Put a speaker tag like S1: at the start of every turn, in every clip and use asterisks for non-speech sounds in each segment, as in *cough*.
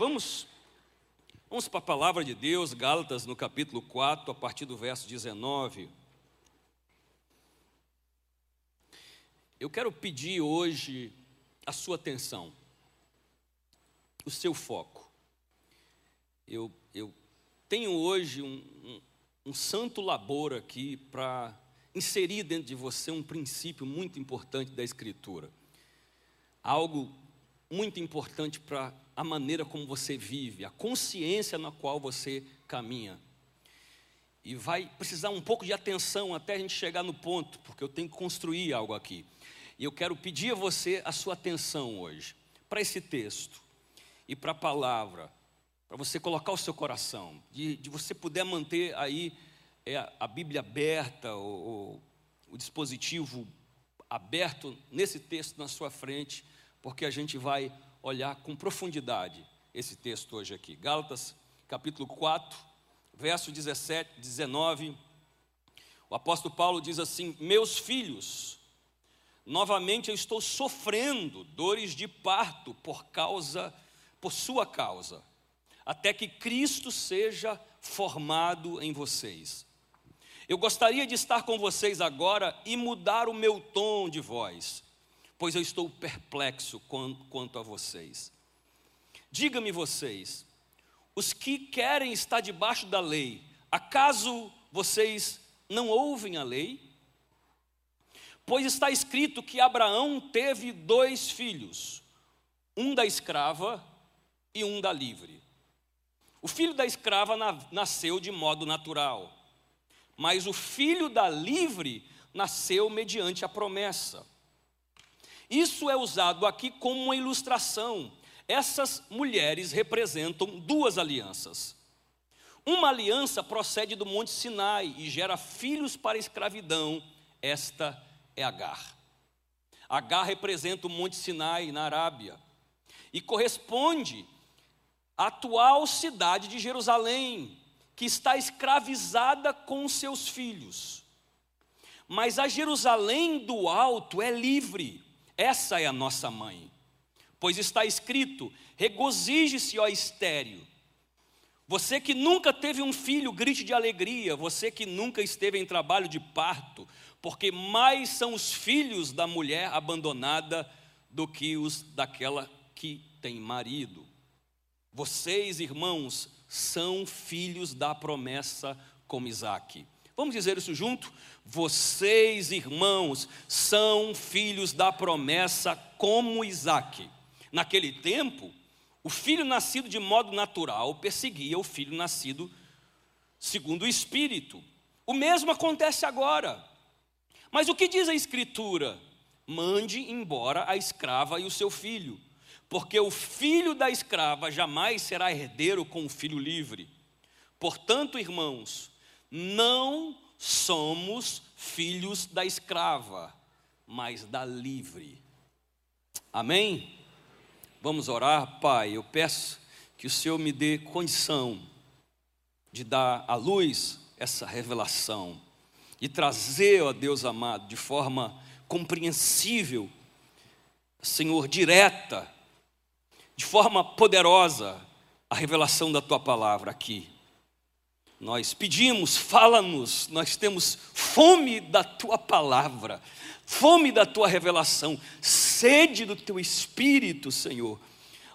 S1: Vamos, vamos para a palavra de Deus, Gálatas, no capítulo 4, a partir do verso 19. Eu quero pedir hoje a sua atenção, o seu foco. Eu, eu tenho hoje um, um, um santo labor aqui para inserir dentro de você um princípio muito importante da Escritura. Algo muito importante para a maneira como você vive, a consciência na qual você caminha. E vai precisar um pouco de atenção até a gente chegar no ponto, porque eu tenho que construir algo aqui. E eu quero pedir a você a sua atenção hoje, para esse texto e para a palavra, para você colocar o seu coração, de, de você puder manter aí é, a Bíblia aberta, o, o dispositivo aberto nesse texto na sua frente, porque a gente vai olhar com profundidade esse texto hoje aqui. Gálatas, capítulo 4, verso 17, 19. O apóstolo Paulo diz assim: Meus filhos, novamente eu estou sofrendo dores de parto por causa, por sua causa, até que Cristo seja formado em vocês. Eu gostaria de estar com vocês agora e mudar o meu tom de voz pois eu estou perplexo quanto a vocês. Diga-me vocês, os que querem estar debaixo da lei, acaso vocês não ouvem a lei? Pois está escrito que Abraão teve dois filhos, um da escrava e um da livre. O filho da escrava nasceu de modo natural, mas o filho da livre nasceu mediante a promessa. Isso é usado aqui como uma ilustração. Essas mulheres representam duas alianças. Uma aliança procede do Monte Sinai e gera filhos para a escravidão. Esta é Agar. Agar representa o Monte Sinai na Arábia e corresponde à atual cidade de Jerusalém, que está escravizada com seus filhos. Mas a Jerusalém do alto é livre essa é a nossa mãe. Pois está escrito: regozije-se, ó estéreo. Você que nunca teve um filho, grite de alegria. Você que nunca esteve em trabalho de parto, porque mais são os filhos da mulher abandonada do que os daquela que tem marido. Vocês, irmãos, são filhos da promessa como Isaac. Vamos dizer isso junto? Vocês, irmãos, são filhos da promessa como Isaac. Naquele tempo, o filho nascido de modo natural perseguia o filho nascido segundo o Espírito. O mesmo acontece agora. Mas o que diz a Escritura? Mande embora a escrava e o seu filho, porque o filho da escrava jamais será herdeiro com o filho livre. Portanto, irmãos, não somos filhos da escrava, mas da livre. Amém? Vamos orar, Pai. Eu peço que o Senhor me dê condição de dar à luz essa revelação e trazer, ó Deus amado, de forma compreensível, Senhor, direta, de forma poderosa, a revelação da tua palavra aqui. Nós pedimos, fala-nos, nós temos fome da tua palavra, fome da tua revelação, sede do teu espírito, Senhor.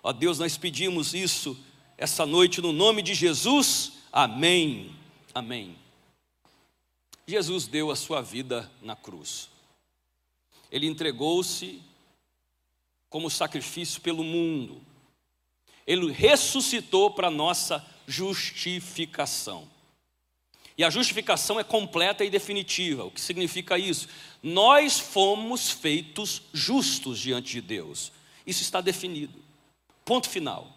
S1: Ó Deus, nós pedimos isso essa noite no nome de Jesus. Amém. Amém. Jesus deu a sua vida na cruz. Ele entregou-se como sacrifício pelo mundo. Ele ressuscitou para nossa justificação. E a justificação é completa e definitiva. O que significa isso? Nós fomos feitos justos diante de Deus. Isso está definido. Ponto final.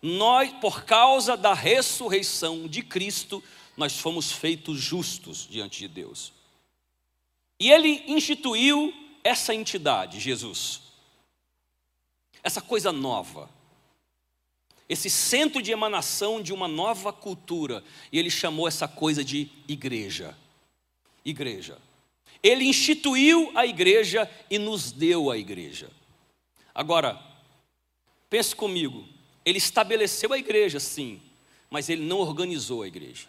S1: Nós, por causa da ressurreição de Cristo, nós fomos feitos justos diante de Deus. E ele instituiu essa entidade, Jesus. Essa coisa nova esse centro de emanação de uma nova cultura, e ele chamou essa coisa de igreja. Igreja. Ele instituiu a igreja e nos deu a igreja. Agora, pense comigo, ele estabeleceu a igreja, sim, mas ele não organizou a igreja.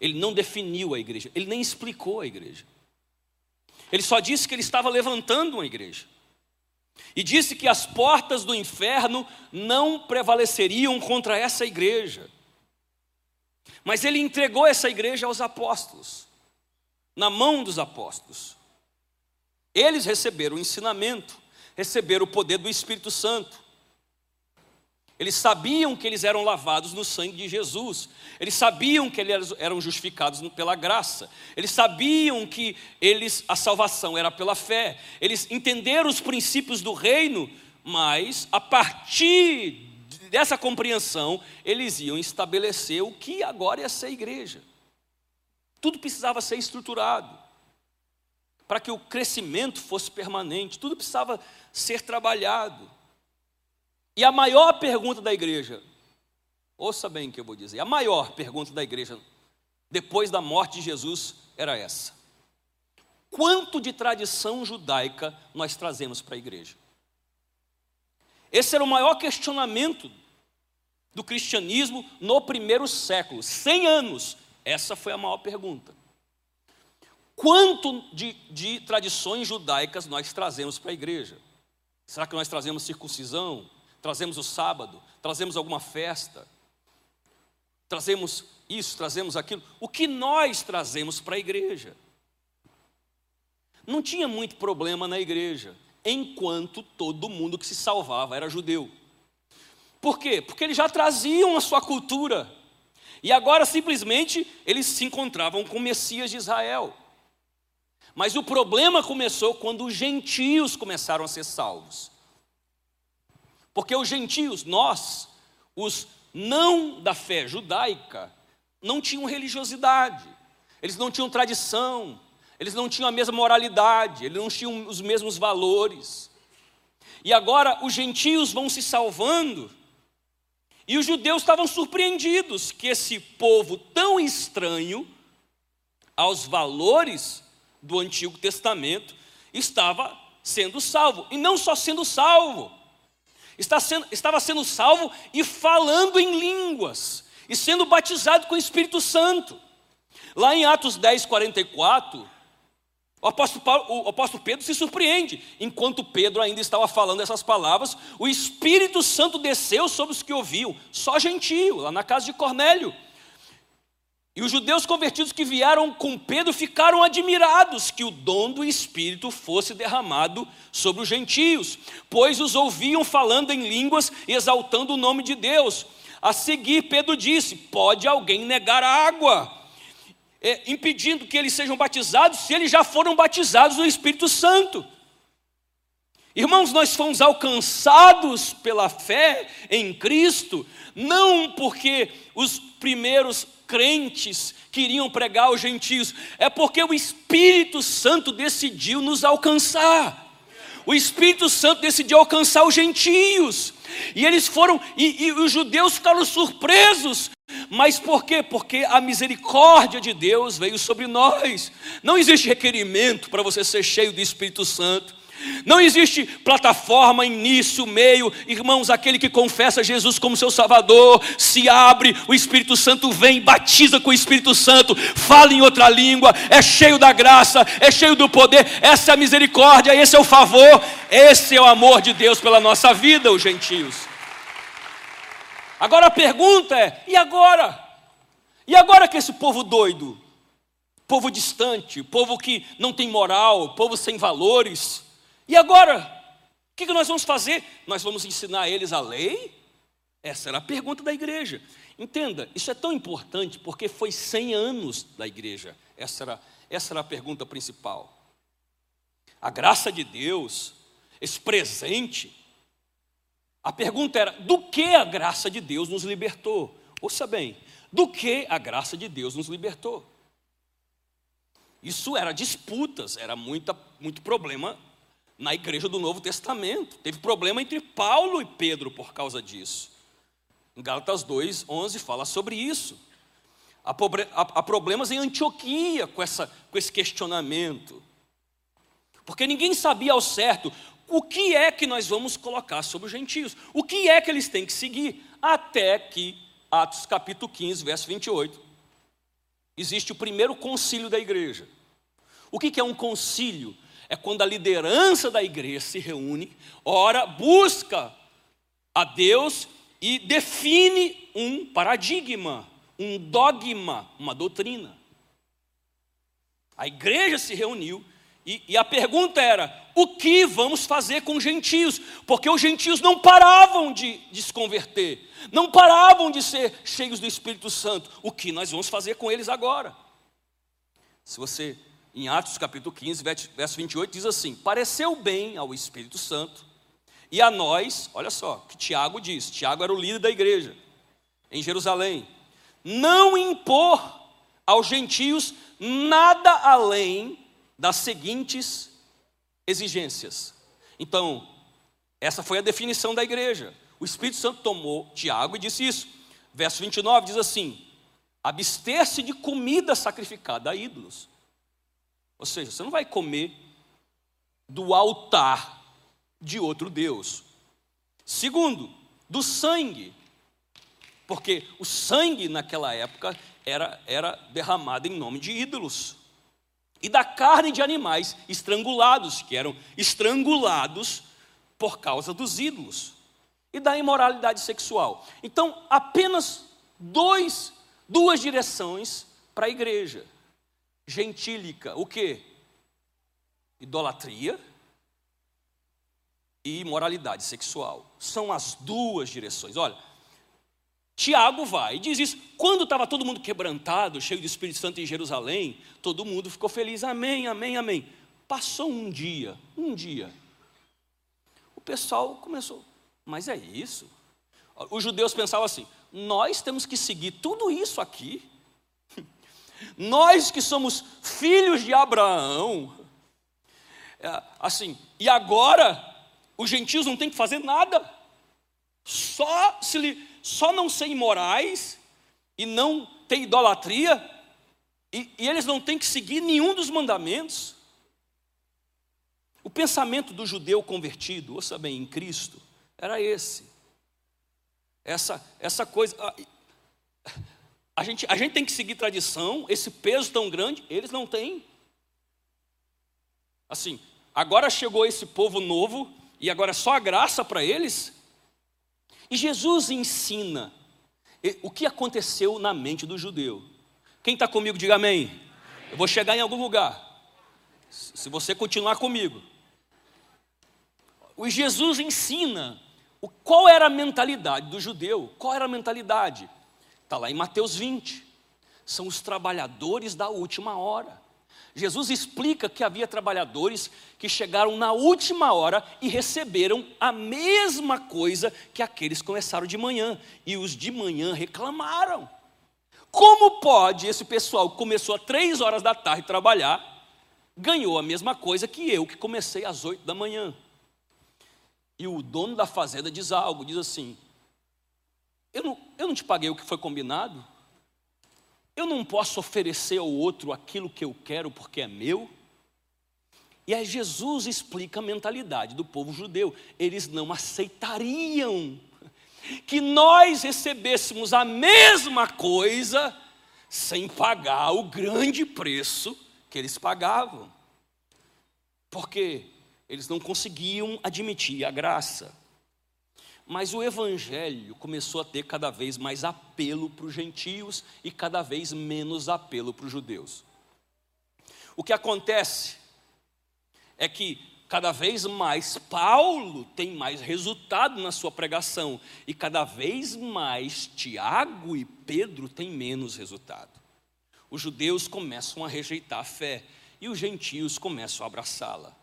S1: Ele não definiu a igreja, ele nem explicou a igreja. Ele só disse que ele estava levantando uma igreja. E disse que as portas do inferno não prevaleceriam contra essa igreja. Mas ele entregou essa igreja aos apóstolos, na mão dos apóstolos. Eles receberam o ensinamento, receberam o poder do Espírito Santo. Eles sabiam que eles eram lavados no sangue de Jesus. Eles sabiam que eles eram justificados pela graça. Eles sabiam que eles a salvação era pela fé. Eles entenderam os princípios do reino, mas a partir dessa compreensão, eles iam estabelecer o que agora ia ser igreja. Tudo precisava ser estruturado para que o crescimento fosse permanente, tudo precisava ser trabalhado. E a maior pergunta da igreja, ouça bem o que eu vou dizer, a maior pergunta da igreja depois da morte de Jesus era essa: quanto de tradição judaica nós trazemos para a igreja? Esse era o maior questionamento do cristianismo no primeiro século, 100 anos. Essa foi a maior pergunta. Quanto de, de tradições judaicas nós trazemos para a igreja? Será que nós trazemos circuncisão? Trazemos o sábado? Trazemos alguma festa? Trazemos isso, trazemos aquilo? O que nós trazemos para a igreja? Não tinha muito problema na igreja, enquanto todo mundo que se salvava era judeu. Por quê? Porque eles já traziam a sua cultura. E agora simplesmente eles se encontravam com o Messias de Israel. Mas o problema começou quando os gentios começaram a ser salvos. Porque os gentios, nós, os não da fé judaica, não tinham religiosidade, eles não tinham tradição, eles não tinham a mesma moralidade, eles não tinham os mesmos valores. E agora os gentios vão se salvando, e os judeus estavam surpreendidos que esse povo tão estranho aos valores do Antigo Testamento estava sendo salvo. E não só sendo salvo, sendo, estava sendo salvo e falando em línguas, e sendo batizado com o Espírito Santo. Lá em Atos 10, 44, o apóstolo, Paulo, o apóstolo Pedro se surpreende. Enquanto Pedro ainda estava falando essas palavras, o Espírito Santo desceu sobre os que ouviam, só gentio, lá na casa de Cornélio. E os judeus convertidos que vieram com Pedro ficaram admirados que o dom do Espírito fosse derramado sobre os gentios, pois os ouviam falando em línguas e exaltando o nome de Deus. A seguir, Pedro disse: Pode alguém negar a água, é, impedindo que eles sejam batizados, se eles já foram batizados no Espírito Santo? Irmãos, nós fomos alcançados pela fé em Cristo, não porque os primeiros crentes queriam pregar aos gentios, é porque o Espírito Santo decidiu nos alcançar. O Espírito Santo decidiu alcançar os gentios. E eles foram, e, e os judeus ficaram surpresos. Mas por quê? Porque a misericórdia de Deus veio sobre nós. Não existe requerimento para você ser cheio do Espírito Santo. Não existe plataforma, início, meio. Irmãos, aquele que confessa Jesus como seu Salvador, se abre, o Espírito Santo vem, batiza com o Espírito Santo, fala em outra língua, é cheio da graça, é cheio do poder. Essa é a misericórdia, esse é o favor, esse é o amor de Deus pela nossa vida, os gentios. Agora a pergunta é: e agora? E agora que esse povo doido, povo distante, povo que não tem moral, povo sem valores, e agora? O que nós vamos fazer? Nós vamos ensinar eles a lei? Essa era a pergunta da igreja. Entenda, isso é tão importante porque foi 100 anos da igreja. Essa era, essa era a pergunta principal. A graça de Deus, esse presente. A pergunta era: do que a graça de Deus nos libertou? Ouça bem, do que a graça de Deus nos libertou? Isso era disputas, era muita, muito problema na igreja do Novo Testamento. Teve problema entre Paulo e Pedro por causa disso. Em Gálatas 2, 11 fala sobre isso. Há, há problemas em Antioquia com, essa, com esse questionamento. Porque ninguém sabia ao certo o que é que nós vamos colocar sobre os gentios? O que é que eles têm que seguir? Até que, Atos capítulo 15, verso 28, existe o primeiro concílio da igreja. O que é um concílio? É quando a liderança da igreja se reúne, ora, busca a Deus e define um paradigma, um dogma, uma doutrina. A igreja se reuniu e, e, a pergunta era: o que vamos fazer com os gentios? Porque os gentios não paravam de, de se converter, não paravam de ser cheios do Espírito Santo. O que nós vamos fazer com eles agora? Se você, em Atos capítulo 15, verso 28, diz assim: Pareceu bem ao Espírito Santo e a nós, olha só, que Tiago diz: Tiago era o líder da igreja em Jerusalém, não impor aos gentios nada além das seguintes exigências. Então, essa foi a definição da igreja. O Espírito Santo tomou Tiago e disse isso. Verso 29 diz assim: abster-se de comida sacrificada a ídolos. Ou seja, você não vai comer do altar de outro Deus. Segundo, do sangue. Porque o sangue naquela época era, era derramado em nome de ídolos e da carne de animais estrangulados, que eram estrangulados por causa dos ídolos, e da imoralidade sexual. Então, apenas dois, duas direções para a igreja. Gentílica, o que? Idolatria e imoralidade sexual. São as duas direções. Olha, Tiago vai e diz isso. Quando estava todo mundo quebrantado, cheio do Espírito Santo em Jerusalém, todo mundo ficou feliz. Amém, amém, amém. Passou um dia, um dia. O pessoal começou, mas é isso? Os judeus pensavam assim: nós temos que seguir tudo isso aqui. Nós que somos filhos de Abraão, é, assim, e agora os gentios não têm que fazer nada, só se só não ser imorais e não ter idolatria, e, e eles não têm que seguir nenhum dos mandamentos. O pensamento do judeu convertido, ouça bem, em Cristo, era esse. Essa, essa coisa. A, gente, a gente tem que seguir tradição, esse peso tão grande, eles não têm. Assim, agora chegou esse povo novo, e agora é só a graça para eles. E Jesus ensina o que aconteceu na mente do judeu. Quem está comigo, diga amém. Eu vou chegar em algum lugar. Se você continuar comigo. O Jesus ensina qual era a mentalidade do judeu. Qual era a mentalidade? Está lá em Mateus 20. São os trabalhadores da última hora. Jesus explica que havia trabalhadores que chegaram na última hora e receberam a mesma coisa que aqueles que começaram de manhã, e os de manhã reclamaram. Como pode esse pessoal que começou às três horas da tarde trabalhar, ganhou a mesma coisa que eu, que comecei às oito da manhã? E o dono da fazenda diz algo, diz assim: eu não, eu não te paguei o que foi combinado? Eu não posso oferecer ao outro aquilo que eu quero porque é meu. E aí Jesus explica a mentalidade do povo judeu. Eles não aceitariam que nós recebêssemos a mesma coisa sem pagar o grande preço que eles pagavam. Porque eles não conseguiam admitir a graça. Mas o evangelho começou a ter cada vez mais apelo para os gentios e cada vez menos apelo para os judeus. O que acontece é que cada vez mais Paulo tem mais resultado na sua pregação e cada vez mais Tiago e Pedro têm menos resultado. Os judeus começam a rejeitar a fé e os gentios começam a abraçá-la.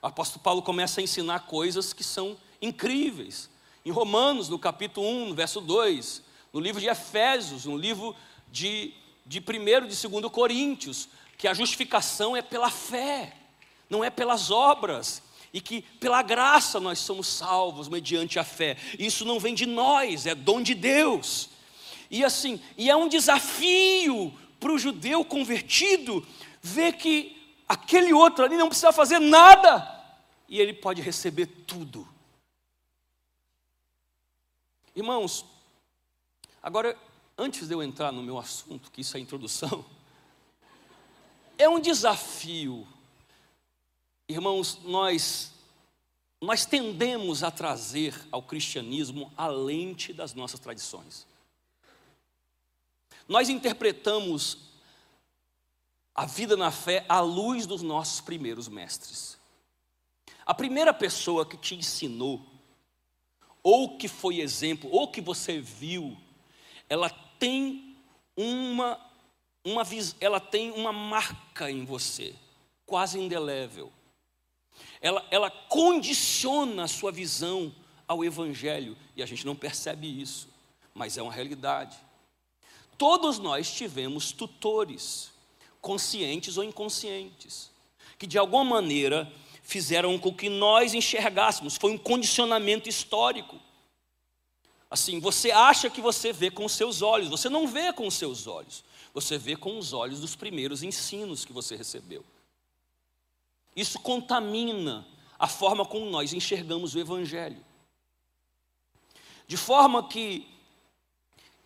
S1: O apóstolo Paulo começa a ensinar coisas que são incríveis. Em Romanos, no capítulo 1, no verso 2, no livro de Efésios, no livro de, de 1 e de 2 Coríntios, que a justificação é pela fé, não é pelas obras, e que pela graça nós somos salvos mediante a fé. Isso não vem de nós, é dom de Deus. E assim, e é um desafio para o judeu convertido ver que aquele outro ali não precisa fazer nada e ele pode receber tudo. Irmãos, agora, antes de eu entrar no meu assunto, que isso é introdução, é um desafio. Irmãos, nós nós tendemos a trazer ao cristianismo a lente das nossas tradições. Nós interpretamos a vida na fé à luz dos nossos primeiros mestres. A primeira pessoa que te ensinou, ou que foi exemplo, ou que você viu, ela tem uma, uma ela tem uma marca em você, quase indelével. Ela, ela condiciona a sua visão ao Evangelho, e a gente não percebe isso, mas é uma realidade. Todos nós tivemos tutores, conscientes ou inconscientes, que de alguma maneira fizeram com que nós enxergássemos, foi um condicionamento histórico. Assim, você acha que você vê com os seus olhos, você não vê com os seus olhos, você vê com os olhos dos primeiros ensinos que você recebeu. Isso contamina a forma como nós enxergamos o Evangelho. De forma que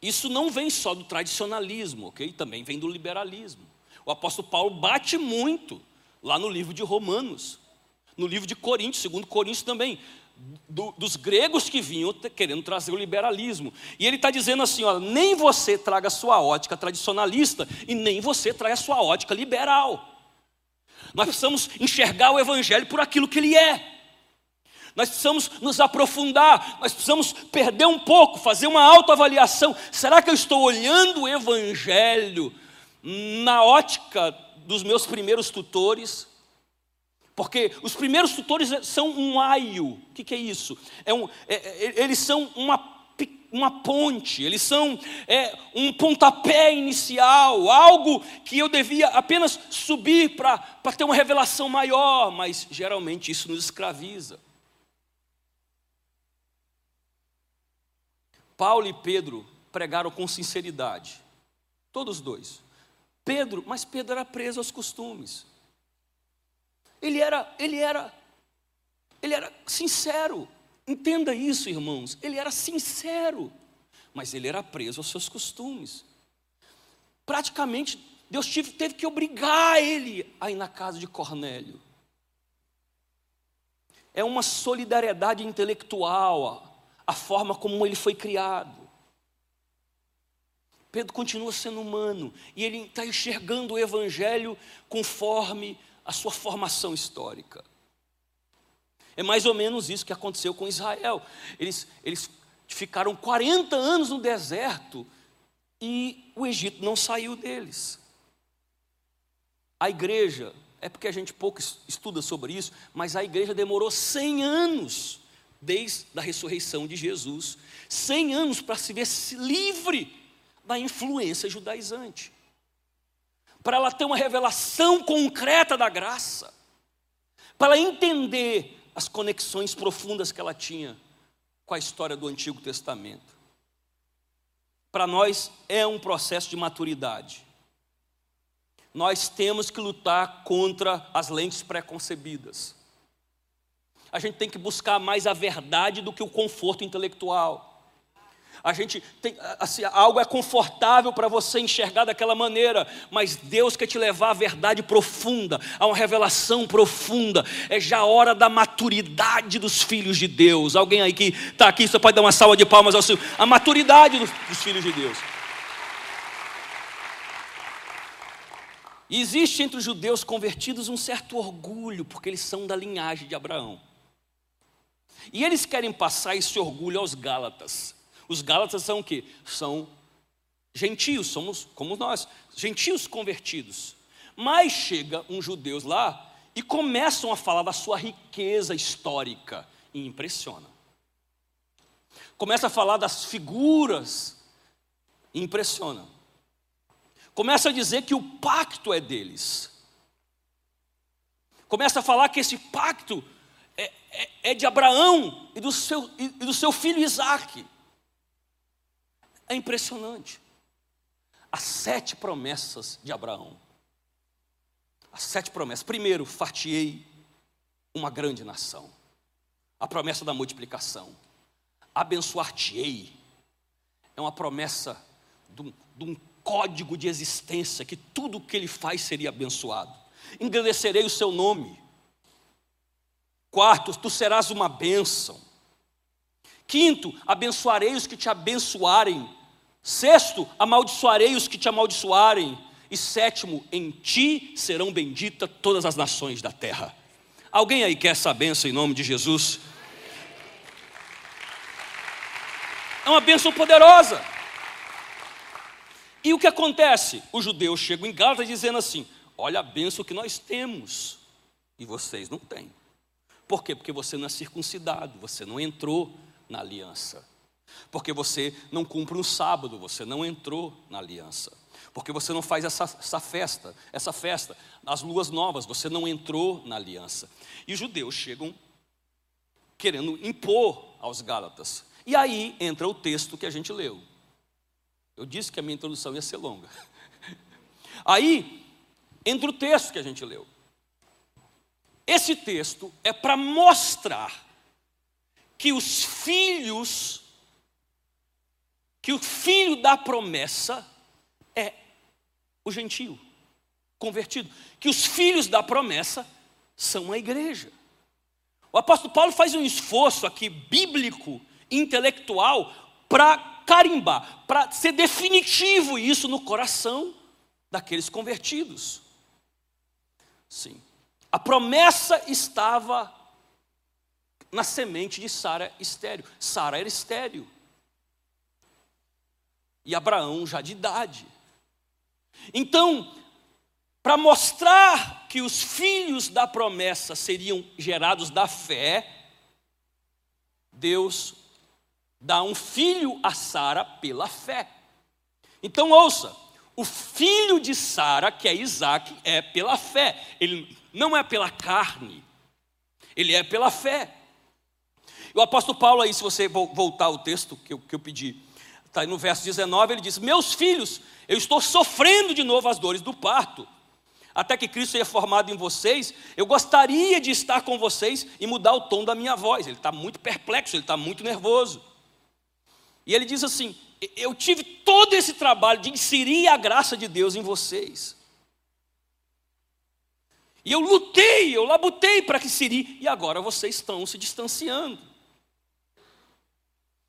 S1: isso não vem só do tradicionalismo, ok? Também vem do liberalismo. O apóstolo Paulo bate muito lá no livro de Romanos, no livro de Coríntios, segundo Coríntios também, do, dos gregos que vinham querendo trazer o liberalismo. E ele está dizendo assim: ó, nem você traga a sua ótica tradicionalista e nem você traga a sua ótica liberal. Nós precisamos enxergar o Evangelho por aquilo que ele é. Nós precisamos nos aprofundar, nós precisamos perder um pouco, fazer uma autoavaliação. Será que eu estou olhando o Evangelho na ótica dos meus primeiros tutores? Porque os primeiros tutores são um aio. O que, que é isso? É um, é, é, eles são uma, uma ponte, eles são é, um pontapé inicial, algo que eu devia apenas subir para ter uma revelação maior, mas geralmente isso nos escraviza. Paulo e Pedro pregaram com sinceridade, todos dois. Pedro, mas Pedro era preso aos costumes. Ele era, ele era, ele era sincero. Entenda isso, irmãos. Ele era sincero, mas ele era preso aos seus costumes. Praticamente, Deus teve, teve que obrigar ele a ir na casa de Cornélio. É uma solidariedade intelectual, a, a forma como ele foi criado. Pedro continua sendo humano e ele está enxergando o Evangelho conforme a sua formação histórica. É mais ou menos isso que aconteceu com Israel. Eles, eles ficaram 40 anos no deserto e o Egito não saiu deles. A igreja, é porque a gente pouco estuda sobre isso, mas a igreja demorou 100 anos desde a ressurreição de Jesus 100 anos para se ver livre da influência judaizante para ela ter uma revelação concreta da graça, para ela entender as conexões profundas que ela tinha com a história do Antigo Testamento. Para nós é um processo de maturidade. Nós temos que lutar contra as lentes preconcebidas. A gente tem que buscar mais a verdade do que o conforto intelectual. A gente tem, assim, algo é confortável para você enxergar daquela maneira, mas Deus quer te levar à verdade profunda, a uma revelação profunda. É já a hora da maturidade dos filhos de Deus. Alguém aí que está aqui, você pode dar uma salva de palmas ao Senhor. A maturidade dos, dos filhos de Deus. E existe entre os judeus convertidos um certo orgulho, porque eles são da linhagem de Abraão. E eles querem passar esse orgulho aos Gálatas. Os Gálatas são o quê? São gentios, somos como nós, gentios convertidos. Mas chega um judeus lá e começam a falar da sua riqueza histórica e impressiona. Começa a falar das figuras e impressiona. Começa a dizer que o pacto é deles. Começa a falar que esse pacto é, é, é de Abraão e do seu, e do seu filho Isaac. É impressionante. As sete promessas de Abraão. As sete promessas. Primeiro, fartiei uma grande nação. A promessa da multiplicação. Abençoar-te-ei. É uma promessa de um, de um código de existência que tudo o que ele faz seria abençoado. Engrandecerei o seu nome. Quarto, tu serás uma bênção. Quinto, abençoarei os que te abençoarem. Sexto, amaldiçoarei os que te amaldiçoarem. E sétimo, em ti serão benditas todas as nações da terra. Alguém aí quer essa benção em nome de Jesus? É uma bênção poderosa. E o que acontece? Os judeus chegam em Gálatas dizendo assim: Olha a bênção que nós temos, e vocês não têm. Por quê? Porque você não é circuncidado, você não entrou na aliança. Porque você não cumpre um sábado, você não entrou na aliança. Porque você não faz essa, essa festa, essa festa, as luas novas, você não entrou na aliança. E os judeus chegam querendo impor aos Gálatas. E aí entra o texto que a gente leu. Eu disse que a minha introdução ia ser longa. *laughs* Aí entra o texto que a gente leu. Esse texto é para mostrar que os filhos, que o filho da promessa é o gentio, convertido. Que os filhos da promessa são a igreja. O apóstolo Paulo faz um esforço aqui bíblico, intelectual, para carimbar, para ser definitivo isso no coração daqueles convertidos. Sim. A promessa estava na semente de Sara estéreo. Sara era estéreo. E Abraão já de idade. Então, para mostrar que os filhos da promessa seriam gerados da fé, Deus dá um filho a Sara pela fé. Então ouça, o filho de Sara, que é Isaac, é pela fé. Ele não é pela carne, ele é pela fé. O apóstolo Paulo, aí, se você voltar ao texto que eu, que eu pedi, aí no verso 19, ele diz: Meus filhos, eu estou sofrendo de novo as dores do parto. Até que Cristo seja formado em vocês, eu gostaria de estar com vocês e mudar o tom da minha voz. Ele está muito perplexo, ele está muito nervoso. E ele diz assim: Eu tive todo esse trabalho de inserir a graça de Deus em vocês. E eu lutei, eu labutei para que Siri, e agora vocês estão se distanciando.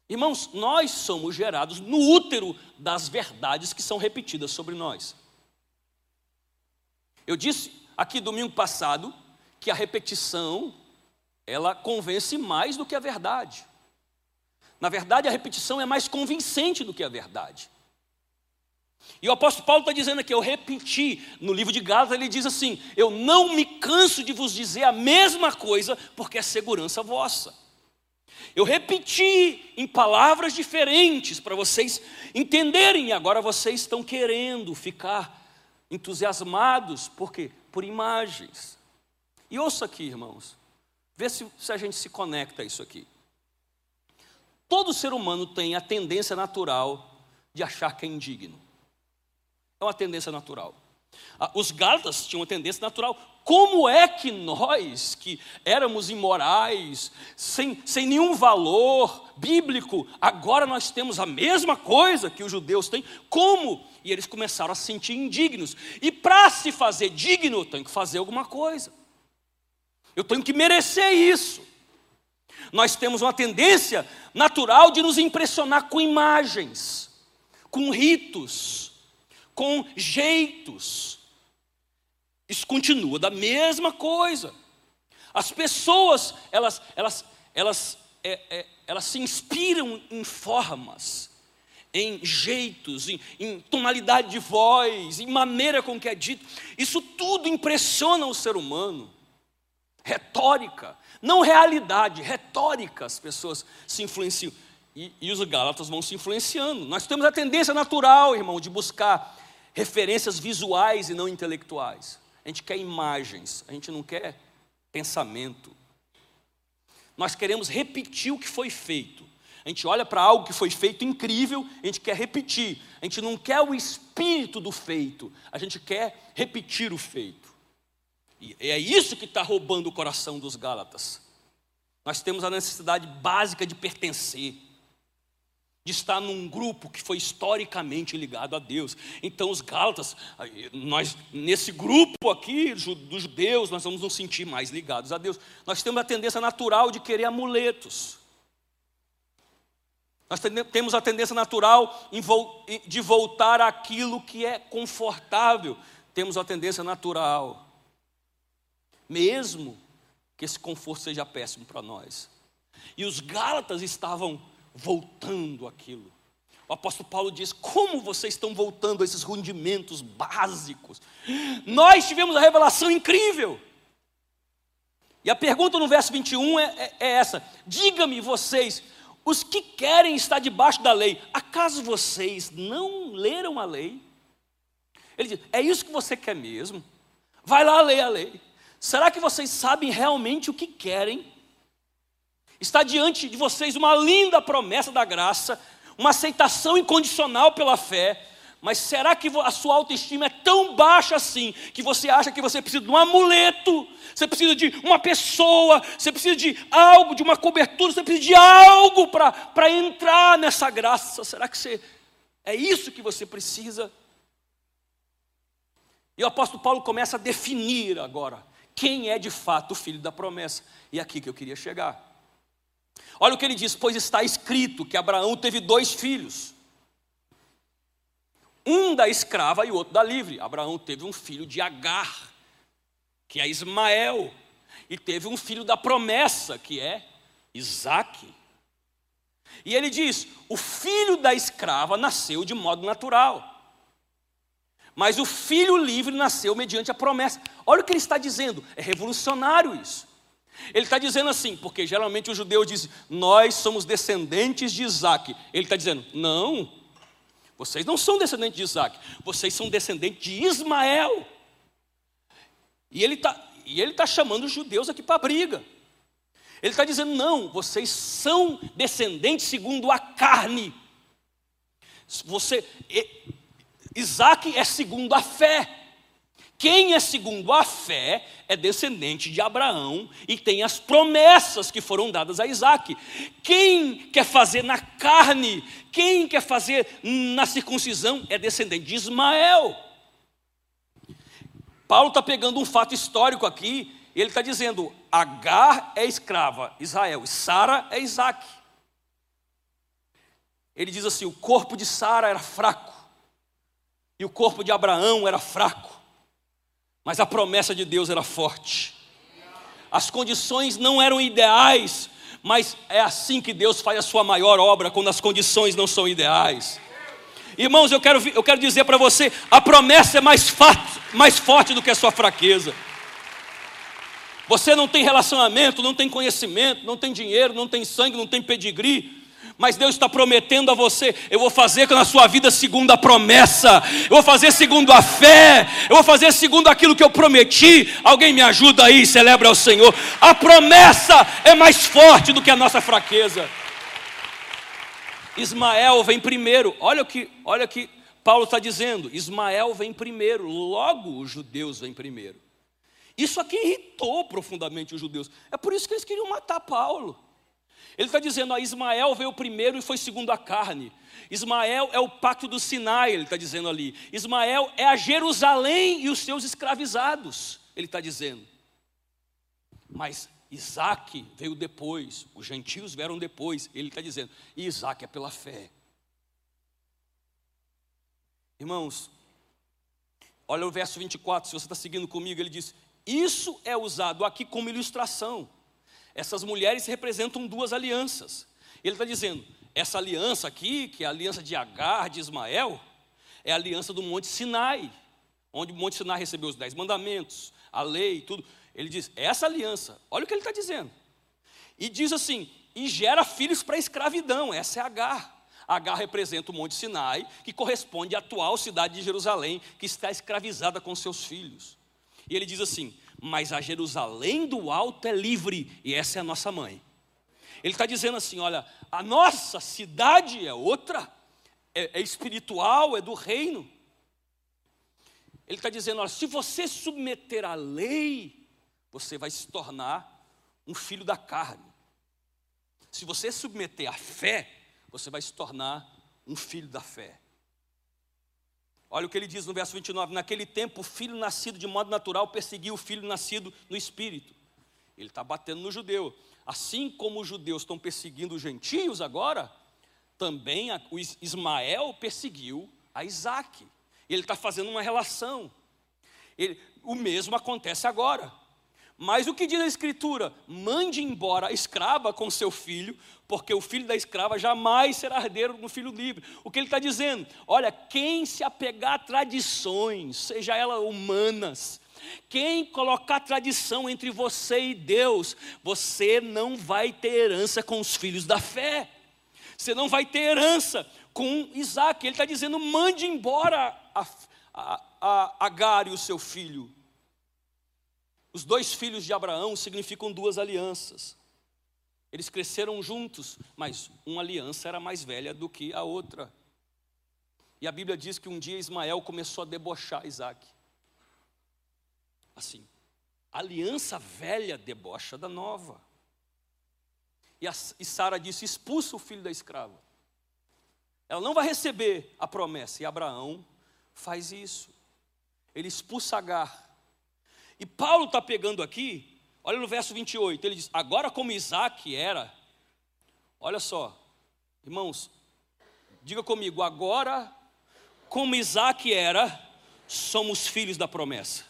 S1: Irmãos, nós somos gerados no útero das verdades que são repetidas sobre nós. Eu disse aqui domingo passado que a repetição ela convence mais do que a verdade. Na verdade, a repetição é mais convincente do que a verdade. E o apóstolo Paulo está dizendo aqui, eu repeti, no livro de Gálatas ele diz assim: Eu não me canso de vos dizer a mesma coisa, porque é segurança vossa. Eu repeti em palavras diferentes para vocês entenderem, e agora vocês estão querendo ficar entusiasmados, por quê? Por imagens. E ouça aqui, irmãos, vê se, se a gente se conecta a isso aqui. Todo ser humano tem a tendência natural de achar que é indigno. É uma tendência natural. Ah, os Gálatas tinham uma tendência natural. Como é que nós, que éramos imorais, sem, sem nenhum valor bíblico, agora nós temos a mesma coisa que os judeus têm? Como? E eles começaram a se sentir indignos. E para se fazer digno, eu tenho que fazer alguma coisa. Eu tenho que merecer isso. Nós temos uma tendência natural de nos impressionar com imagens, com ritos, com jeitos. Isso continua da mesma coisa. As pessoas, elas, elas, elas, é, é, elas se inspiram em formas, em jeitos, em, em, tonalidade de voz, em maneira com que é dito. Isso tudo impressiona o ser humano. Retórica, não realidade, retórica, as pessoas se influenciam. E, e os gálatas vão se influenciando. Nós temos a tendência natural, irmão, de buscar referências visuais e não intelectuais. A gente quer imagens, a gente não quer pensamento. Nós queremos repetir o que foi feito. A gente olha para algo que foi feito incrível, a gente quer repetir. A gente não quer o espírito do feito, a gente quer repetir o feito. E é isso que está roubando o coração dos Gálatas. Nós temos a necessidade básica de pertencer, de estar num grupo que foi historicamente ligado a Deus. Então, os Gálatas, nós, nesse grupo aqui dos judeus, nós vamos nos sentir mais ligados a Deus. Nós temos a tendência natural de querer amuletos. Nós temos a tendência natural de voltar àquilo que é confortável. Temos a tendência natural, mesmo que esse conforto seja péssimo para nós. E os Gálatas estavam voltando aquilo. O apóstolo Paulo diz: Como vocês estão voltando a esses rudimentos básicos? Nós tivemos a revelação incrível. E a pergunta no verso 21 é, é, é essa: Diga-me vocês, os que querem estar debaixo da lei, acaso vocês não leram a lei? Ele diz: é isso que você quer mesmo? Vai lá ler a lei. Será que vocês sabem realmente o que querem? Está diante de vocês uma linda promessa da graça, uma aceitação incondicional pela fé, mas será que a sua autoestima é tão baixa assim que você acha que você precisa de um amuleto, você precisa de uma pessoa, você precisa de algo, de uma cobertura, você precisa de algo para entrar nessa graça? Será que você, é isso que você precisa? E o apóstolo Paulo começa a definir agora quem é de fato o filho da promessa. E é aqui que eu queria chegar. Olha o que ele diz: pois está escrito que Abraão teve dois filhos um da escrava e o outro da livre. Abraão teve um filho de Agar, que é Ismael, e teve um filho da promessa, que é Isaque. E ele diz: o filho da escrava nasceu de modo natural, mas o filho livre nasceu mediante a promessa. Olha o que ele está dizendo, é revolucionário isso. Ele está dizendo assim, porque geralmente os judeus dizem, nós somos descendentes de Isaac. Ele está dizendo, não, vocês não são descendentes de Isaac, vocês são descendentes de Ismael. E ele está tá chamando os judeus aqui para briga. Ele está dizendo: não, vocês são descendentes segundo a carne. Você, Isaac é segundo a fé. Quem é segundo a fé é descendente de Abraão e tem as promessas que foram dadas a Isaac. Quem quer fazer na carne, quem quer fazer na circuncisão é descendente de Ismael. Paulo está pegando um fato histórico aqui, ele está dizendo: Agar é escrava, Israel, e Sara é Isaac. Ele diz assim: o corpo de Sara era fraco, e o corpo de Abraão era fraco. Mas a promessa de Deus era forte. As condições não eram ideais, mas é assim que Deus faz a sua maior obra, quando as condições não são ideais. Irmãos, eu quero, eu quero dizer para você: a promessa é mais, mais forte do que a sua fraqueza. Você não tem relacionamento, não tem conhecimento, não tem dinheiro, não tem sangue, não tem pedigree, mas Deus está prometendo a você: eu vou fazer na sua vida segundo a promessa, eu vou fazer segundo a fé, eu vou fazer segundo aquilo que eu prometi. Alguém me ajuda aí, celebra ao Senhor. A promessa é mais forte do que a nossa fraqueza. Ismael vem primeiro, olha o que, olha o que Paulo está dizendo: Ismael vem primeiro, logo os judeus vêm primeiro. Isso aqui irritou profundamente os judeus, é por isso que eles queriam matar Paulo. Ele está dizendo, ó, Ismael veio primeiro e foi segundo a carne. Ismael é o pacto do Sinai, ele está dizendo ali. Ismael é a Jerusalém e os seus escravizados, ele está dizendo. Mas Isaac veio depois, os gentios vieram depois, ele está dizendo, e Isaac é pela fé. Irmãos, olha o verso 24, se você está seguindo comigo, ele diz: Isso é usado aqui como ilustração essas mulheres representam duas alianças. Ele está dizendo: essa aliança aqui, que é a aliança de Agar, de Ismael, é a aliança do Monte Sinai, onde o Monte Sinai recebeu os dez mandamentos, a lei, tudo. Ele diz: essa aliança, olha o que ele está dizendo. E diz assim: e gera filhos para a escravidão, essa é Agar. Agar representa o Monte Sinai, que corresponde à atual cidade de Jerusalém, que está escravizada com seus filhos. E ele diz assim: mas a Jerusalém do alto é livre, e essa é a nossa mãe. Ele está dizendo assim: olha, a nossa cidade é outra, é, é espiritual, é do reino. Ele está dizendo: olha, se você submeter à lei, você vai se tornar um filho da carne. Se você submeter à fé, você vai se tornar um filho da fé. Olha o que ele diz no verso 29: Naquele tempo, o filho nascido de modo natural perseguiu o filho nascido no espírito. Ele está batendo no judeu. Assim como os judeus estão perseguindo os gentios agora, também o Ismael perseguiu a Isaac. Ele está fazendo uma relação. Ele, o mesmo acontece agora. Mas o que diz a Escritura? Mande embora a escrava com seu filho, porque o filho da escrava jamais será herdeiro do filho livre. O que ele está dizendo? Olha, quem se apegar a tradições, seja elas humanas, quem colocar tradição entre você e Deus, você não vai ter herança com os filhos da fé. Você não vai ter herança com Isaac. Ele está dizendo: mande embora a, a, a Agar e o seu filho. Os dois filhos de Abraão significam duas alianças. Eles cresceram juntos, mas uma aliança era mais velha do que a outra. E a Bíblia diz que um dia Ismael começou a debochar Isaac. Assim, aliança velha debocha da nova. E, e Sara disse: expulsa o filho da escrava. Ela não vai receber a promessa. E Abraão faz isso. Ele expulsa Agar e Paulo está pegando aqui, olha no verso 28, ele diz: Agora, como Isaac era, olha só, irmãos, diga comigo, agora, como Isaac era, somos filhos da promessa.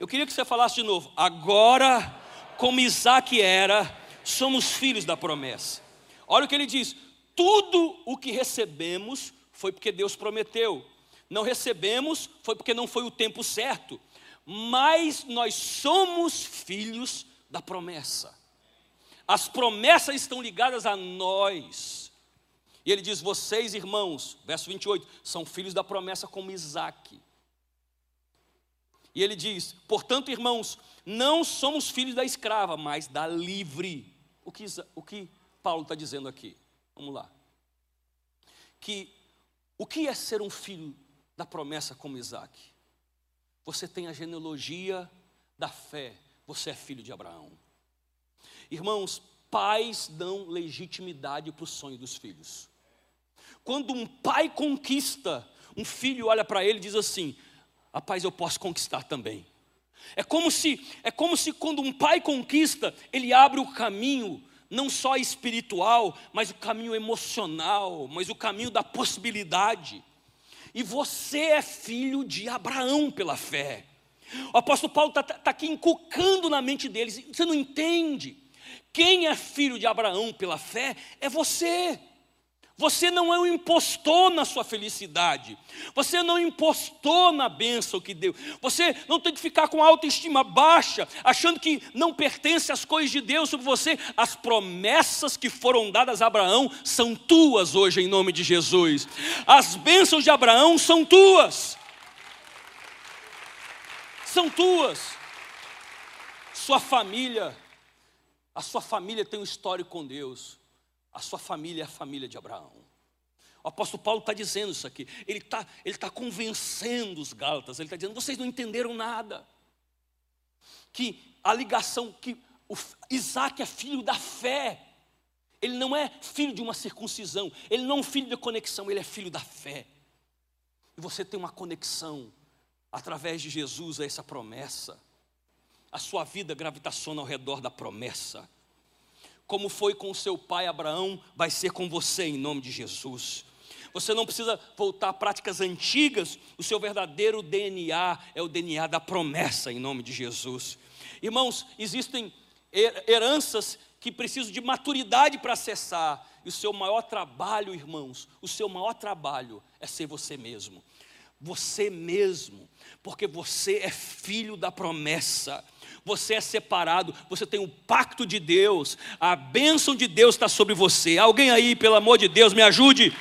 S1: Eu queria que você falasse de novo, agora, como Isaac era, somos filhos da promessa. Olha o que ele diz: tudo o que recebemos foi porque Deus prometeu, não recebemos foi porque não foi o tempo certo mas nós somos filhos da promessa. As promessas estão ligadas a nós. E ele diz: Vocês, irmãos, verso 28, são filhos da promessa como Isaac. E ele diz: Portanto, irmãos, não somos filhos da escrava, mas da livre. O que, o que Paulo está dizendo aqui? Vamos lá. Que o que é ser um filho da promessa como Isaac? Você tem a genealogia da fé. Você é filho de Abraão. Irmãos, pais dão legitimidade para o sonho dos filhos. Quando um pai conquista, um filho olha para ele e diz assim: Rapaz, eu posso conquistar também. É como se, é como se quando um pai conquista, ele abre o caminho não só espiritual, mas o caminho emocional, mas o caminho da possibilidade. E você é filho de Abraão pela fé. O apóstolo Paulo está tá aqui encucando na mente deles. Você não entende? Quem é filho de Abraão pela fé é você. Você não é um impostor na sua felicidade. Você não impostou na bênção que deu. Você não tem que ficar com autoestima baixa, achando que não pertence às coisas de Deus sobre você. As promessas que foram dadas a Abraão são tuas hoje, em nome de Jesus. As bênçãos de Abraão são tuas. São tuas. Sua família, a sua família tem um histórico com Deus. A sua família é a família de Abraão. O apóstolo Paulo está dizendo isso aqui. Ele está ele tá convencendo os Gálatas. Ele está dizendo: vocês não entenderam nada. Que a ligação, que o Isaac é filho da fé. Ele não é filho de uma circuncisão. Ele não é um filho de conexão. Ele é filho da fé. E você tem uma conexão através de Jesus a essa promessa. A sua vida gravitaciona ao redor da promessa como foi com seu pai Abraão, vai ser com você em nome de Jesus. Você não precisa voltar a práticas antigas, o seu verdadeiro DNA é o DNA da promessa em nome de Jesus. Irmãos, existem heranças que precisam de maturidade para acessar, e o seu maior trabalho, irmãos, o seu maior trabalho é ser você mesmo. Você mesmo, porque você é filho da promessa você é separado, você tem o um pacto de Deus, a bênção de Deus está sobre você. Alguém aí, pelo amor de Deus, me ajude.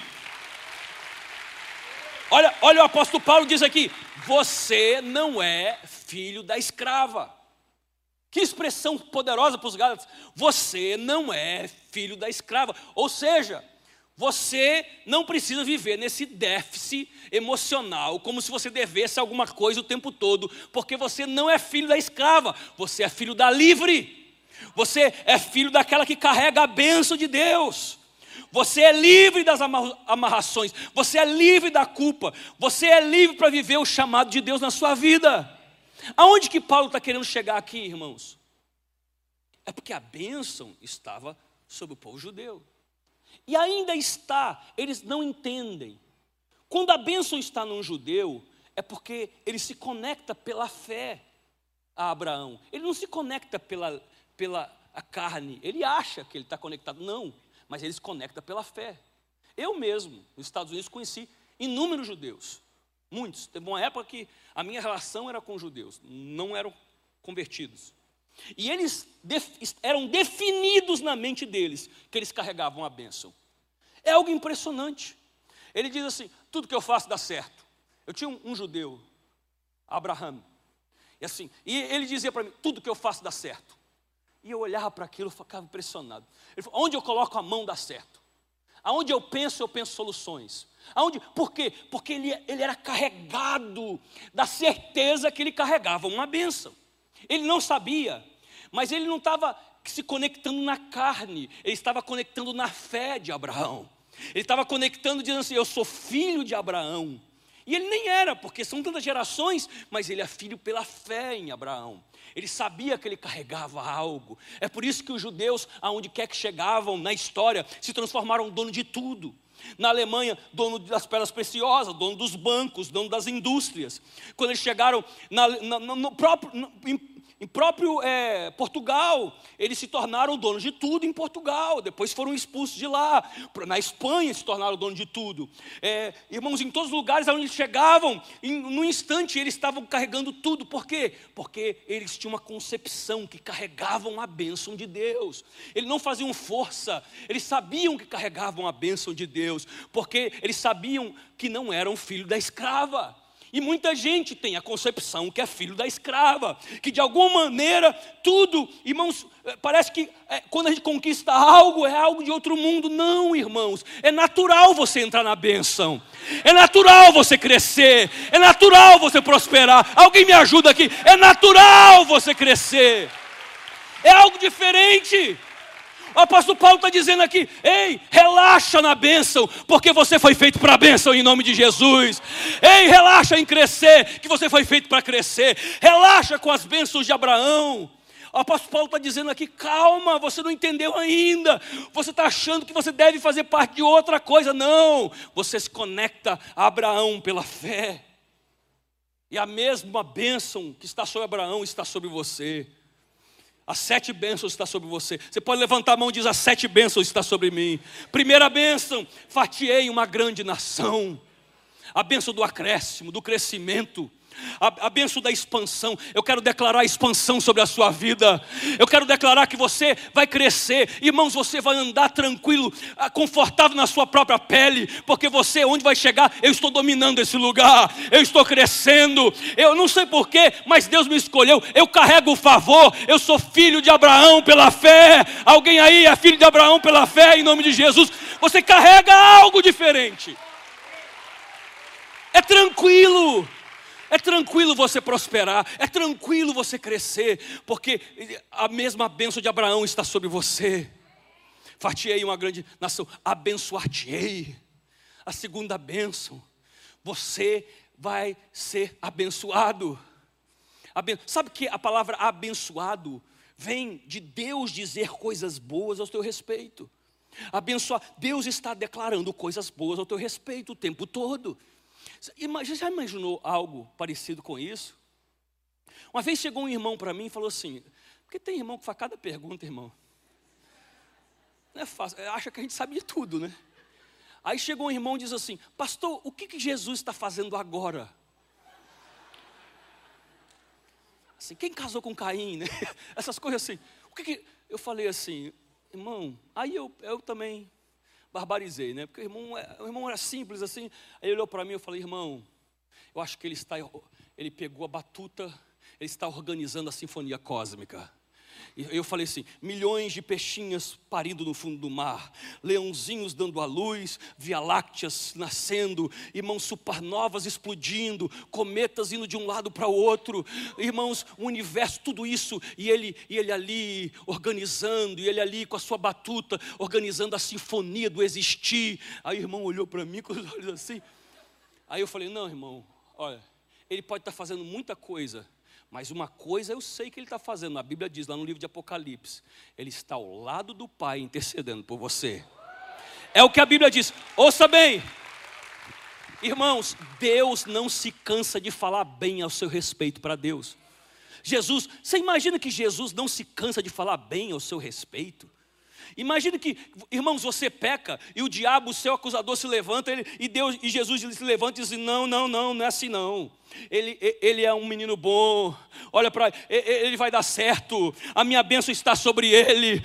S1: Olha, olha o apóstolo Paulo diz aqui: você não é filho da escrava. Que expressão poderosa para os Gálatas. Você não é filho da escrava. Ou seja, Você não precisa viver nesse déficit emocional, como se você devesse alguma coisa o tempo todo, porque você não é filho da escrava, você é filho da livre. Você é filho daquela que carrega a bênção de Deus. Você é livre das amarrações, você é livre da culpa, você é livre para viver o chamado de Deus na sua vida. Aonde que Paulo está querendo chegar aqui, irmãos? É porque a bênção estava sobre o povo judeu. E ainda está, eles não entendem. Quando a bênção está num judeu, é porque ele se conecta pela fé a Abraão. Ele não se conecta pela, pela a carne. Ele acha que ele está conectado. Não mas ele se conecta pela fé. Eu mesmo, nos Estados Unidos, conheci inúmeros judeus, muitos. Teve uma época que a minha relação era com judeus, não eram convertidos. E eles eram definidos na mente deles que eles carregavam a bênção. É algo impressionante. Ele diz assim: tudo que eu faço dá certo. Eu tinha um, um judeu, Abraham, e assim, e ele dizia para mim: tudo que eu faço dá certo. E eu olhava para aquilo e ficava impressionado. Ele falou, onde eu coloco a mão dá certo. Aonde eu penso, eu penso soluções. Aonde? Por quê? Porque ele, ele era carregado da certeza que ele carregava uma bênção. Ele não sabia, mas ele não estava se conectando na carne, ele estava conectando na fé de Abraão. Ele estava conectando, dizendo assim: Eu sou filho de Abraão. E ele nem era, porque são tantas gerações, mas ele é filho pela fé em Abraão. Ele sabia que ele carregava algo. É por isso que os judeus, aonde quer que chegavam na história, se transformaram dono de tudo. Na Alemanha, dono das pedras preciosas, dono dos bancos, dono das indústrias. Quando eles chegaram na, na, no próprio, no, em próprio é, Portugal, eles se tornaram donos de tudo em Portugal, depois foram expulsos de lá. Na Espanha se tornaram donos de tudo. É, irmãos, em todos os lugares onde eles chegavam, em, no instante eles estavam carregando tudo. Por quê? Porque eles tinham uma concepção que carregavam a bênção de Deus. Eles não faziam força, eles sabiam que carregavam a bênção de Deus, porque eles sabiam que não eram filho da escrava. E muita gente tem a concepção que é filho da escrava, que de alguma maneira tudo, irmãos, eh, parece que é, quando a gente conquista algo, é algo de outro mundo. Não, irmãos, é natural você entrar na bênção, é natural você crescer, é natural você prosperar. Alguém me ajuda aqui, é natural você crescer, é algo diferente. O apóstolo Paulo está dizendo aqui: ei, relaxa na bênção, porque você foi feito para a bênção em nome de Jesus. Ei, relaxa em crescer, que você foi feito para crescer. Relaxa com as bênçãos de Abraão. O apóstolo Paulo está dizendo aqui: calma, você não entendeu ainda. Você está achando que você deve fazer parte de outra coisa. Não, você se conecta a Abraão pela fé. E a mesma bênção que está sobre Abraão está sobre você. As sete bênçãos estão sobre você. Você pode levantar a mão e dizer: As sete bênçãos estão sobre mim. Primeira bênção: fatiei uma grande nação. A bênção do acréscimo, do crescimento a, benção da expansão. Eu quero declarar a expansão sobre a sua vida. Eu quero declarar que você vai crescer, irmãos. Você vai andar tranquilo, ah, confortável na sua própria pele, porque você, onde vai chegar, eu estou dominando esse lugar, eu estou crescendo. Eu não sei porquê, mas Deus me escolheu. Eu carrego o favor, eu sou filho de Abraão pela fé. Alguém aí é filho de Abraão pela fé, em nome de Jesus. Você carrega algo diferente. É tranquilo. É tranquilo você prosperar, é tranquilo você crescer, porque a mesma bênção de Abraão está sobre você. Fartiei uma grande nação, abençoar-te-ei. A segunda bênção, você vai ser abençoado. Aben Sabe que a palavra abençoado vem de Deus dizer coisas boas ao teu respeito. Abençoar, Deus está declarando coisas boas ao teu respeito o tempo todo. Você já imaginou algo parecido com isso? Uma vez chegou um irmão para mim e falou assim: porque tem irmão que faz cada pergunta, irmão. Não é fácil, acha que a gente sabe de tudo, né? Aí chegou um irmão e diz assim: Pastor, o que, que Jesus está fazendo agora? Assim, quem casou com Caim, né? *laughs* Essas coisas assim. O que, que... Eu falei assim, irmão, aí eu, eu também barbarizei, né? Porque o irmão, é, o irmão era simples assim. Aí ele olhou para mim e eu falei, irmão, eu acho que ele está, ele pegou a batuta, ele está organizando a sinfonia cósmica. Eu falei assim: milhões de peixinhas parindo no fundo do mar, leãozinhos dando a luz, via-lácteas nascendo, irmãos, supernovas explodindo, cometas indo de um lado para o outro, irmãos, o universo, tudo isso, e ele, e ele ali organizando, e ele ali com a sua batuta, organizando a sinfonia do existir. Aí o irmão olhou para mim com os olhos assim. Aí eu falei: não, irmão, olha, ele pode estar fazendo muita coisa mas uma coisa eu sei que ele está fazendo, a Bíblia diz lá no livro de Apocalipse: ele está ao lado do Pai intercedendo por você. É o que a Bíblia diz, ouça bem, irmãos, Deus não se cansa de falar bem ao seu respeito para Deus. Jesus, você imagina que Jesus não se cansa de falar bem ao seu respeito? Imagina que, irmãos, você peca e o diabo, o seu acusador, se levanta ele, e Deus e Jesus se levanta e diz: Não, não, não, não é assim não. Ele, ele é um menino bom, olha para ele vai dar certo, a minha bênção está sobre ele.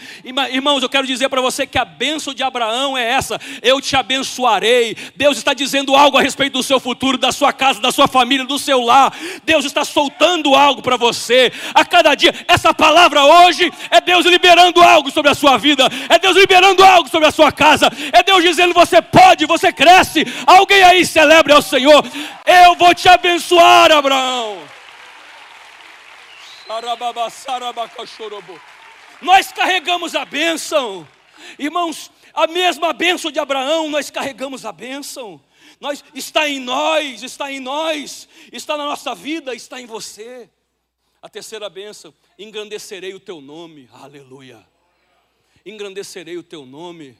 S1: Irmãos, eu quero dizer para você que a bênção de Abraão é essa: eu te abençoarei. Deus está dizendo algo a respeito do seu futuro, da sua casa, da sua família, do seu lar. Deus está soltando algo para você a cada dia. Essa palavra hoje é Deus liberando algo sobre a sua vida, é Deus liberando algo sobre a sua casa, é Deus dizendo: você pode, você cresce. Alguém aí celebre ao Senhor, eu vou te abençoar abençoar Abraão. Nós carregamos a bênção, irmãos, a mesma bênção de Abraão, nós carregamos a bênção. Nós, está em nós, está em nós, está na nossa vida, está em você. A terceira bênção, engrandecerei o teu nome, aleluia. Engrandecerei o teu nome.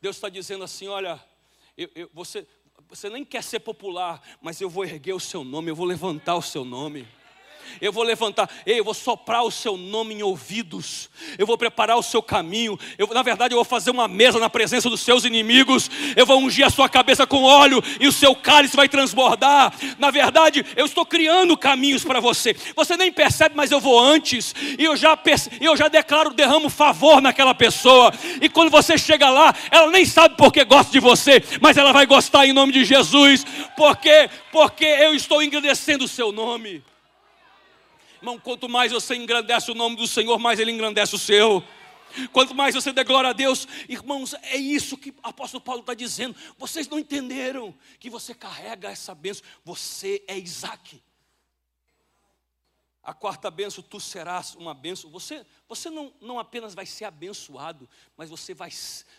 S1: Deus está dizendo assim: olha, eu, eu, você, você nem quer ser popular, mas eu vou erguer o seu nome, eu vou levantar o seu nome eu vou levantar, ei, eu vou soprar o seu nome em ouvidos, eu vou preparar o seu caminho, eu, na verdade eu vou fazer uma mesa na presença dos seus inimigos, eu vou ungir a sua cabeça com óleo e o seu cálice vai transbordar. Na verdade, eu estou criando caminhos para você. Você nem percebe, mas eu vou antes e eu já eu já declaro, derramo favor naquela pessoa. E quando você chega lá, ela nem sabe porque gosta de você, mas ela vai gostar em nome de Jesus, porque porque eu estou engrandecendo o seu nome. Irmão, quanto mais você engrandece o nome do Senhor, mais Ele engrandece o seu. Quanto mais você der glória a Deus, irmãos, é isso que o apóstolo Paulo está dizendo. Vocês não entenderam que você carrega essa bênção, você é Isaac. A quarta bênção, tu serás uma bênção. Você, você não, não apenas vai ser abençoado, mas você vai,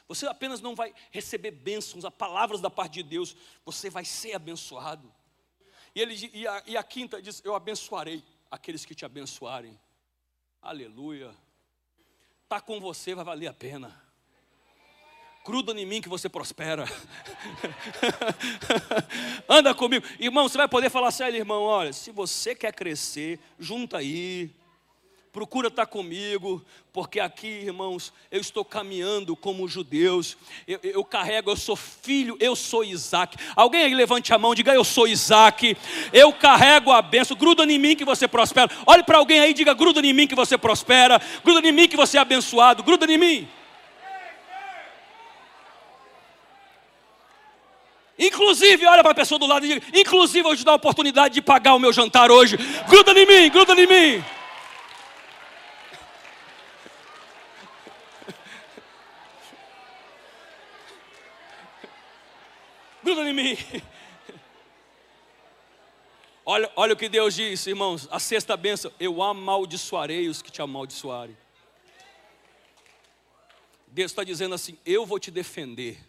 S1: você apenas não vai receber bênçãos, a palavras da parte de Deus, você vai ser abençoado. E, ele, e, a, e a quinta diz: Eu abençoarei aqueles que te abençoarem. Aleluia. Tá com você vai valer a pena. Gruda em mim que você prospera. *laughs* Anda comigo. Irmão, você vai poder falar assim, irmão, olha, se você quer crescer, junta aí procura estar comigo, porque aqui, irmãos, eu estou caminhando como judeus, eu, eu, carrego, eu sou filho, eu sou Isaac. Alguém aí levante a mão, diga eu sou Isaac, eu carrego a benção, gruda em mim que você prospera. Olhe para alguém aí, diga gruda em mim que você prospera, gruda em mim que você é abençoado, gruda em mim. Inclusive, olha para a pessoa do lado e diga: Inclusive, eu te dar a oportunidade de pagar o meu jantar hoje. Gruda em mim, gruda em mim. Gruda em mim. Olha, olha o que Deus disse, irmãos. A sexta bênção: Eu amaldiçoarei os que te amaldiçoarem. Deus está dizendo assim: Eu vou te defender.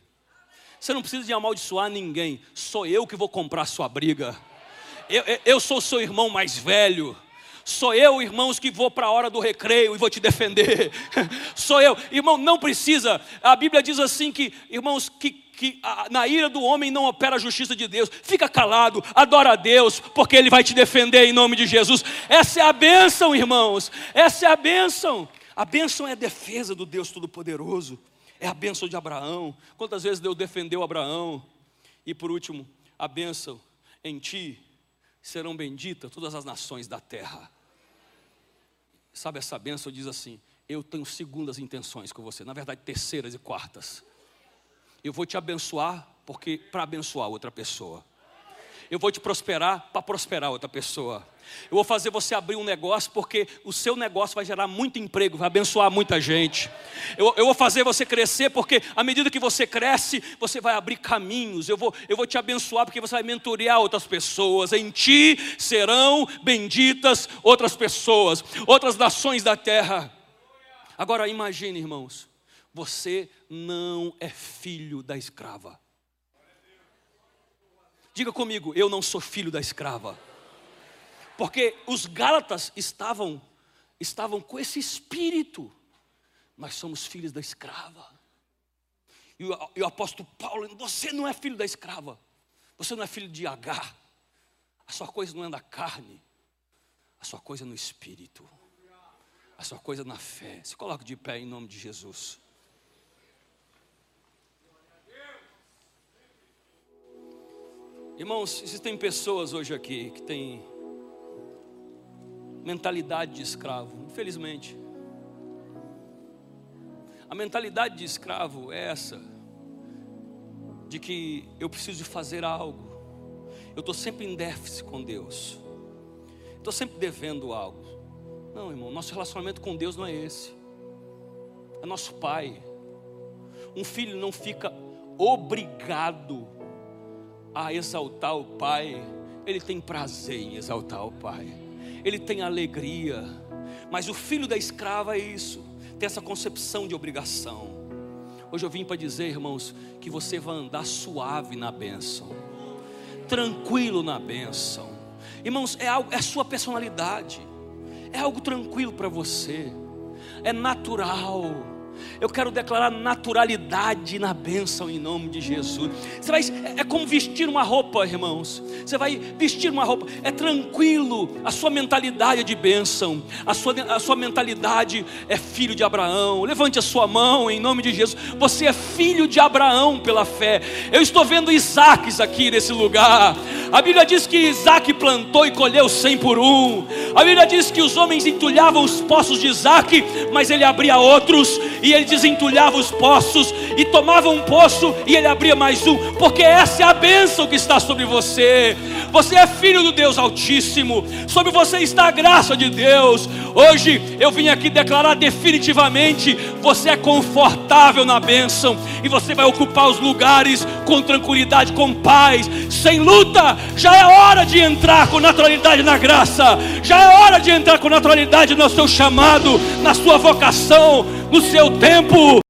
S1: Você não precisa de amaldiçoar ninguém. Sou eu que vou comprar sua briga. Eu, eu, eu sou seu irmão mais velho. Sou eu, irmãos, que vou para a hora do recreio e vou te defender. *laughs* Sou eu, irmão, não precisa. A Bíblia diz assim que, irmãos, que, que na ira do homem não opera a justiça de Deus. Fica calado, adora a Deus, porque Ele vai te defender em nome de Jesus. Essa é a bênção, irmãos. Essa é a bênção. A bênção é a defesa do Deus Todo-Poderoso. É a bênção de Abraão. Quantas vezes Deus defendeu Abraão? E por último, a bênção em ti serão benditas todas as nações da terra. Sabe, essa bênção diz assim: Eu tenho segundas intenções com você, na verdade, terceiras e quartas. Eu vou te abençoar, porque para abençoar outra pessoa. eu vou te prosperar para prosperar outra pessoa. Eu vou fazer você abrir um negócio, porque o seu negócio vai gerar muito emprego, vai abençoar muita gente. Eu, eu, vou fazer você crescer, porque à medida que você cresce, você vai abrir caminhos. Eu vou, eu vou te abençoar, porque você vai mentorear outras pessoas. Em ti serão benditas outras pessoas, outras nações da terra. Agora imagine, irmãos, você não é filho da escrava. Diga comigo, eu não sou filho da escrava. Porque os Gálatas estavam estavam com esse espírito. Nós somos filhos da escrava. E o, e o apóstolo Paulo, você não é filho da escrava. Você não é filho de Agar. A sua coisa não é da carne. A sua coisa é no espírito. A sua coisa é na fé. Se coloque de pé em nome de Jesus. Irmãos, existem pessoas hoje aqui que têm mentalidade de escravo, infelizmente. A mentalidade de escravo é essa, de que eu preciso fazer algo, eu estou sempre em déficit com Deus, estou sempre devendo algo. Não, irmão, nosso relacionamento com Deus não é esse, é nosso Pai. Um filho não fica obrigado a exaltar o Pai, ele tem prazer em exaltar o Pai ele tem alegria. Mas o filho da escrava é isso, tem essa concepção de obrigação. Hoje eu vim para dizer, irmãos, que você vai andar suave na bênção, tranquilo na bênção. Irmãos, é algo, é a sua personalidade, é algo tranquilo para você, é natural eu quero declarar naturalidade na bênção em nome de Jesus. Você vai, é como vestir uma roupa, irmãos. Você vai vestir uma roupa, é tranquilo. A sua mentalidade é de bênção, a sua, a sua mentalidade é filho de Abraão. Levante a sua mão em nome de Jesus. Você é filho de Abraão pela fé. Eu estou vendo Isaques aqui nesse lugar. A Bíblia diz que Isaac plantou e colheu cem por um. A Bíblia diz que os homens entulhavam os poços de Isaac, mas ele abria outros e ele desentulhava os poços e tomava um poço e ele abria mais um, porque essa é a bênção que está sobre você. Você é filho do Deus Altíssimo, sobre você está a graça de Deus. Hoje eu vim aqui declarar definitivamente: você é confortável na bênção e você vai ocupar os lugares com tranquilidade, com paz, sem luta. Já é hora de entrar com naturalidade na graça, já é hora de entrar com naturalidade no seu chamado, na sua vocação, no seu tempo.